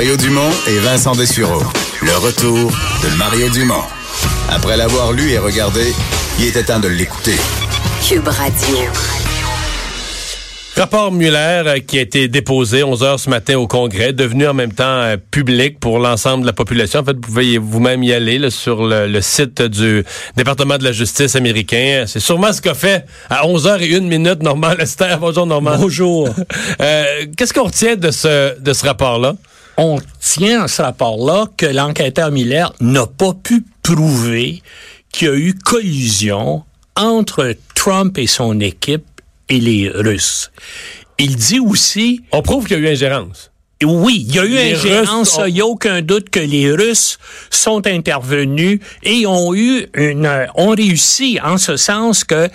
Mario Dumont et Vincent Dessureau. Le retour de Mario Dumont. Après l'avoir lu et regardé, il était temps de l'écouter. Cube Radio. Rapport Muller euh, qui a été déposé 11 heures ce matin au Congrès, devenu en même temps euh, public pour l'ensemble de la population. En fait, vous pouvez vous-même y aller là, sur le, site du département de la justice américain. C'est sûrement ce qu'a fait à 11 h et 1 minute Normand Lester. Bonjour Normand. Bonjour. euh, Qu'est-ce qu'on retient de ce, de ce rapport-là? On tient à ce rapport-là que l'enquêteur Miller n'a pas pu prouver qu'il y a eu collusion entre Trump et son équipe et les Russes. Il dit aussi... On prouve qu'il y a eu ingérence. Oui, il y a eu ingérence. Il n'y a aucun doute que les Russes sont intervenus et ont eu une, ont réussi en ce sens que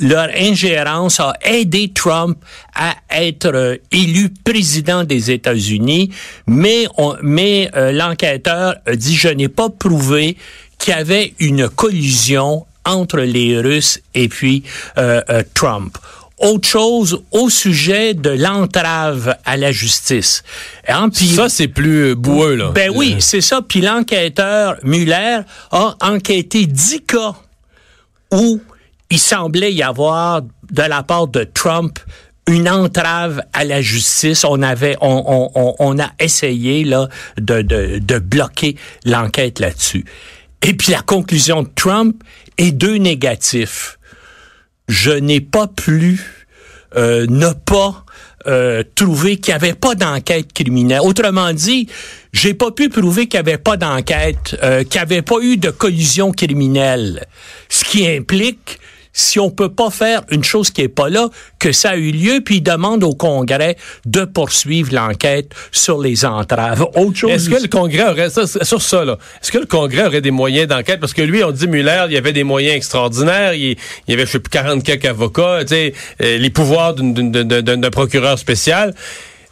leur ingérence a aidé Trump à être euh, élu président des États-Unis. Mais, mais euh, l'enquêteur a dit je n'ai pas prouvé qu'il y avait une collusion entre les Russes et puis euh, euh, Trump autre chose au sujet de l'entrave à la justice. Hein, ça, c'est plus boueux, là. Ben oui, c'est ça. Puis l'enquêteur Muller a enquêté dix cas où il semblait y avoir, de la part de Trump, une entrave à la justice. On avait, on, on, on a essayé là de, de, de bloquer l'enquête là-dessus. Et puis la conclusion de Trump est deux négatifs. Je n'ai pas plus euh, ne pas euh, trouver qu'il n'y avait pas d'enquête criminelle. Autrement dit, j'ai pas pu prouver qu'il n'y avait pas d'enquête, euh, qu'il n'y avait pas eu de collision criminelle. Ce qui implique si on peut pas faire une chose qui est pas là, que ça a eu lieu, puis il demande au Congrès de poursuivre l'enquête sur les entraves. Autre chose. Est-ce que le Congrès aurait sur ça là Est-ce que le Congrès aurait des moyens d'enquête? Parce que lui, on dit Muller, il y avait des moyens extraordinaires. Il, y avait je sais plus 40 quelques avocats, tu sais, euh, les pouvoirs d'un procureur spécial.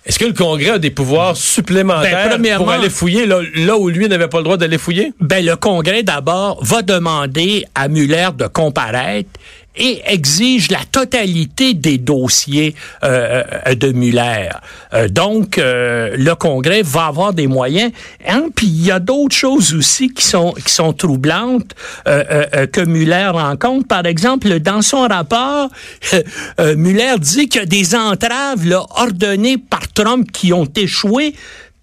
Est-ce que le Congrès a des pouvoirs supplémentaires ben, pour aller fouiller là, là où lui n'avait pas le droit d'aller fouiller? Ben, le Congrès, d'abord, va demander à Muller de comparaître et exige la totalité des dossiers euh, euh, de Muller. Euh, donc, le Congrès va avoir des moyens. Hein? Puis il y a d'autres choses aussi qui sont qui sont troublantes que Muller rencontre. Par exemple, dans son rapport, Muller dit qu'il y a des entraves là, ordonnées par Trump qui ont échoué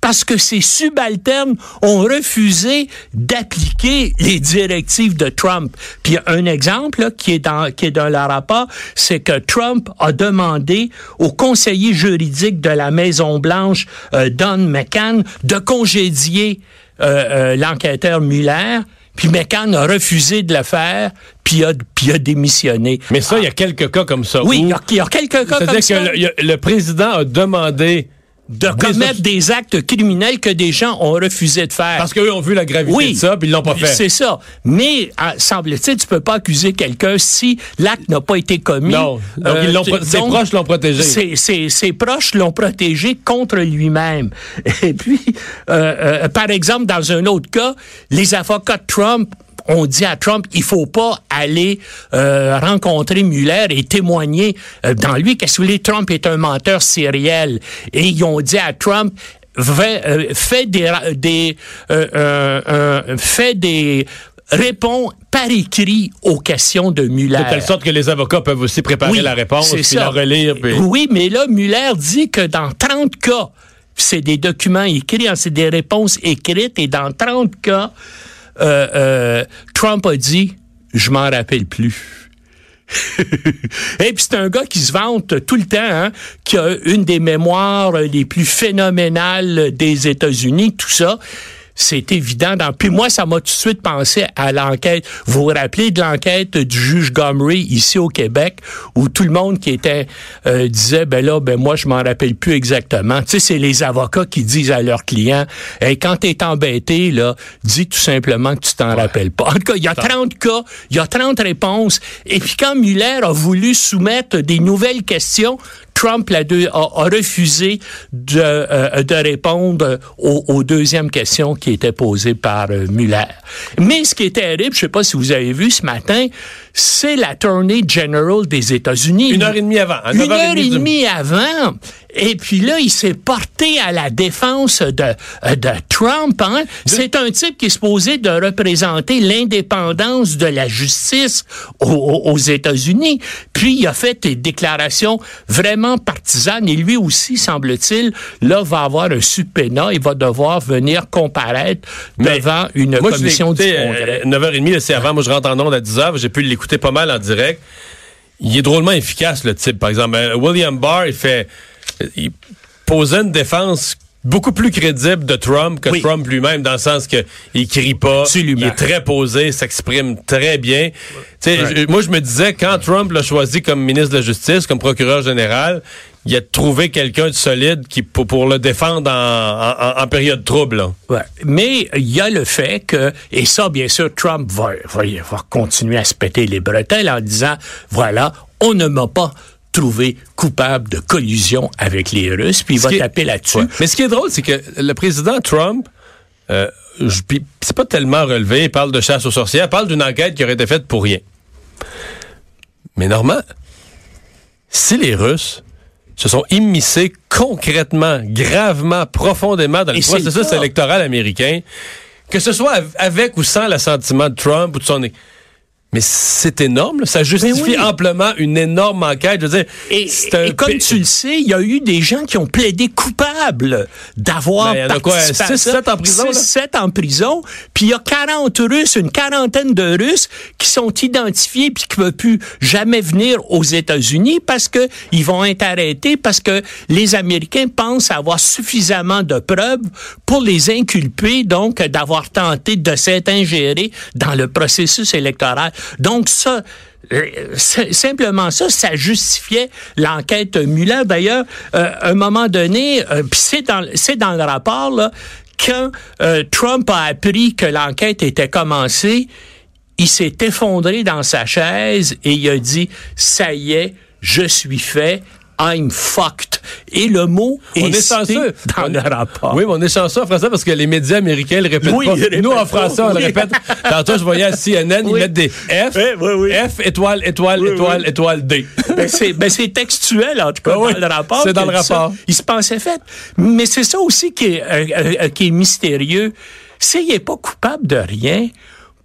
parce que ces subalternes ont refusé d'appliquer les directives de Trump. Puis un exemple qui est dans qui est dans le rapport, c'est que Trump a demandé au conseiller juridique de la Maison Blanche, euh, Don McCann, de congédier euh, euh, l'enquêteur Mueller. Puis McCann a refusé de le faire, puis a, puis a démissionné. Mais ça, il y a quelques cas comme ça. Oui, il y, a quelques cas comme ça. C'est-à-dire que le président a demandé de commettre des actes criminels que des gens ont refusé de faire. Parce qu'eux ont vu la gravité de ça, puis ils l'ont pas fait. C'est ça. Mais, ah, semble-t-il, tu peux pas accuser quelqu'un si l'acte n'a pas été commis. Non. Donc, euh, ses proches l'ont protégé. Ses, proches l'ont protégé contre lui-même. Et puis, euh, euh, par exemple, dans un autre cas, les avocats de Trump on dit à Trump, il faut pas aller euh, rencontrer Mueller et témoigner euh, dans lui. Qu'est-ce que vous voulez? Trump est un menteur sériel. Et ils ont dit à Trump, euh, fais des, des fait des répond par écrit aux questions de Mueller. De telle sorte que les avocats peuvent aussi préparer la réponse, puis la relire. Oui, mais là, Mueller dit que dans 30 cas, c'est des documents écrits, hein, c'est des réponses écrites, et dans 30 cas, euh, euh, Trump a dit, je m'en rappelle plus. Et puis c'est un gars qui se vante tout le temps, hein, qui a une des mémoires les plus phénoménales des États-Unis, tout ça c'est évident. Dans... Puis moi, ça m'a tout de suite pensé à l'enquête. Vous vous rappelez de l'enquête du juge Gomery ici au Québec, où tout le monde qui était euh, disait, ben là, ben moi, je m'en rappelle plus exactement. Tu sais, c'est les avocats qui disent à leurs clients, hey, quand t'es embêté, là, dis tout simplement que tu t'en rappelles pas. En tout cas, il y a 30 cas, il y a 30 réponses. Et puis quand Muller a voulu soumettre des nouvelles questions, Trump a, refusé de, euh, de répondre aux, deuxièmes questions qui étaient posées par euh, Muller. Mais ce qui est terrible, je ne sais pas si vous avez vu ce matin, c'est l'Attorney General des États-Unis. Une heure et demie avant. Une heure et demie avant. Et puis là, il s'est porté à la défense de, euh, de Trump. Hein? C'est un type qui est supposé de représenter l'indépendance de la justice aux, aux États-Unis. Puis il a fait des déclarations vraiment partisanes. Et lui aussi, semble-t-il, là, va avoir un subpoena. Il va devoir venir comparaître devant une commission du Congrès. 9h30, c'est avant. Moi, je rentre en ondes à 10h. J'ai pu l'écouter pas mal en direct. Il est drôlement efficace, le type. Par exemple, euh, William Barr, il fait il posait une défense beaucoup plus crédible de Trump que Trump lui-même, dans le sens que il crie pas, il est très posé, s'exprime très bien. Moi, je me disais, quand Trump l'a choisi comme ministre de la Justice, comme procureur général, il a trouvé quelqu'un de solide qui pour, le défendre en, période trouble. Ouais. Mais il y a le fait que, et ça, bien sûr, Trump va, va, va continuer à se péter les bretelles en disant, voilà, on ne m'a pas trouvé coupable de collusion avec les Russes, puis il va taper là-dessus. Mais ce qui est drôle, c'est que le président Trump, euh, c'est pas tellement relevé, il parle de chasse aux sorcières, il parle d'une enquête qui aurait été faite pour rien. Mais normalement, si les Russes se sont immiscés concrètement, gravement, profondément dans le processus électoral américain, que ce soit avec ou sans l'assentiment de Trump ou de son mais c'est énorme, ça justifie amplement une énorme enquête. Je veux dire, et, comme tu le sais, il y a eu des gens qui ont plaidé coupables d'avoir ben, participé 6, 7 en prison. 6, 7 en prison. Puis il y a 40 Russes, une quarantaine de Russes qui sont identifiés puis qui ne peuvent plus jamais venir aux États-Unis parce que ils vont être arrêtés parce que les Américains pensent avoir suffisamment de preuves pour les inculper, donc d'avoir tenté de s'être ingérés dans le processus électoral. Donc ça, euh, simplement ça, ça justifiait l'enquête Muller. D'ailleurs, euh, un moment donné, euh, c'est dans, c'est dans le rapport, là, quand Trump a appris que l'enquête était commencée, il s'est effondré dans sa chaise et il a dit, ça y est, je suis fait, I'm fucked. Et le mot on est, censé dans le rapport. Oui, mais on est chanceux en français parce que les médias américains le répètent pas. Nous, en français, on le répète. Tantôt, je voyais à CNN, ils mettent des F, F, étoile, étoile, étoile, étoile, D. Ben, ben, c'est textuel, en tout cas, dans le rapport. C'est dans le rapport. il se pensait fait. Mais c'est ça aussi qui est, euh, euh, qui est mystérieux. Qu'il n'est pas coupable de rien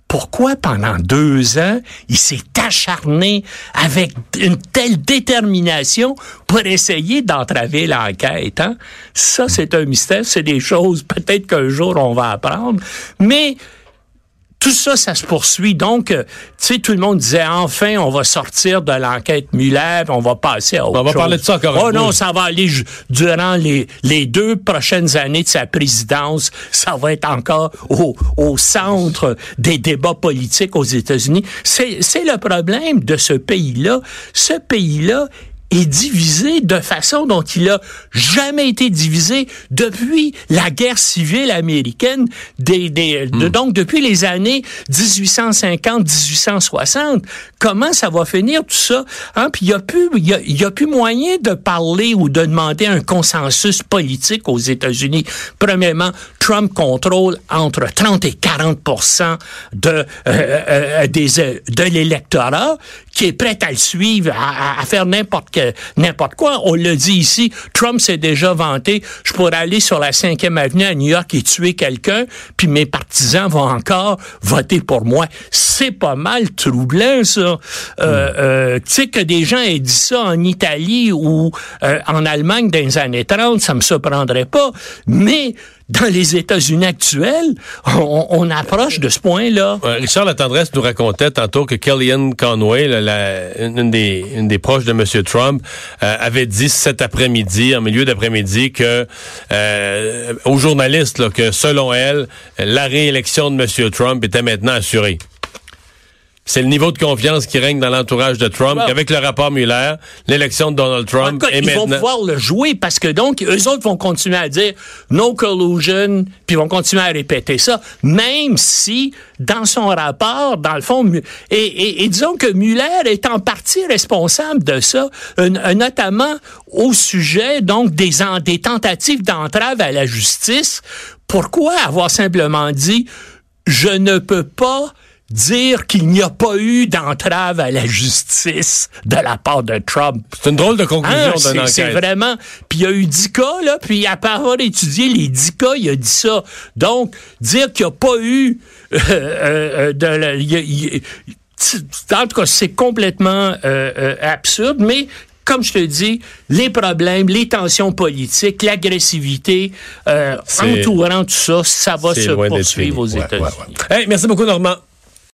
pourquoi pendant deux ans, il s'est acharné avec une telle détermination pour essayer d'entraver l'enquête. Hein? Ça, c'est un mystère, c'est des choses peut-être qu'un jour on va apprendre. Mais tout ça, ça se poursuit. Donc, euh, tu sais, tout le monde disait enfin, on va sortir de l'enquête Muller, on va passer à autre On va parler de ça encore. Oh non, ça va aller durant les, les deux prochaines années de sa présidence. Ça va être encore au, au centre des débats politiques aux États-Unis. C'est le problème de ce pays-là. Ce pays-là est divisé de façon dont il a jamais été divisé depuis la guerre civile américaine, des, des, hmm. donc depuis les années 1850-1860. Comment ça va finir tout ça? Hein? Puis il y a plus, il y a, y a plus moyen de parler ou de demander un consensus politique aux États-Unis. Premièrement, Trump contrôle entre 30 et 40% de euh, euh, des euh, de l'électorat qui est prêt à le suivre, à, à faire n'importe n'importe quoi. On le dit ici, Trump s'est déjà vanté, je pourrais aller sur la 5e avenue à New York et tuer quelqu'un, puis mes partisans vont encore voter pour moi. C'est pas mal troublant, ça. Euh, euh, tu sais, que des gens aient dit ça en Italie ou euh, en Allemagne dans les années 30, ça me surprendrait pas. Mais dans les États-Unis actuels, on, approche de ce point-là. Richard Latendresse nous racontait tantôt que Kellyanne Conway, une, des, une, des, proches de M. Trump, euh, avait dit cet après-midi, en milieu d'après-midi, que euh, aux journalistes que selon elle, la réélection de M. Trump était maintenant assurée. C'est le niveau de confiance qui règne dans l'entourage de Trump. Avec le rapport Mueller, l'élection de Donald Trump est ils vont pouvoir le jouer parce que donc, eux autres vont continuer à dire no collusion, puis vont continuer à répéter ça, même si dans son rapport, dans le fond, et, disons que Mueller est en partie responsable de ça, notamment au sujet donc des, des tentatives d'entrave à la justice. Pourquoi avoir simplement dit je ne peux pas dire qu'il n'y a pas eu d'entrave à la justice de la part de Trump. C'est une drôle de conclusion Hein, d'une c'est, enquête. c'est vraiment. Puis il y a eu 10 cas, là, puis après avoir étudié les 10 cas, il a dit ça. Donc, dire qu'il n'y a pas eu euh, euh, euh, de la- y a- y a- en tout cas, c'est complètement euh, euh, absurde, mais comme je te dis, les problèmes, les tensions politiques, l'agressivité euh, entourant tout ça, ça va se poursuivre aux fini. Ouais, États-Unis. Hey, merci beaucoup, Normand.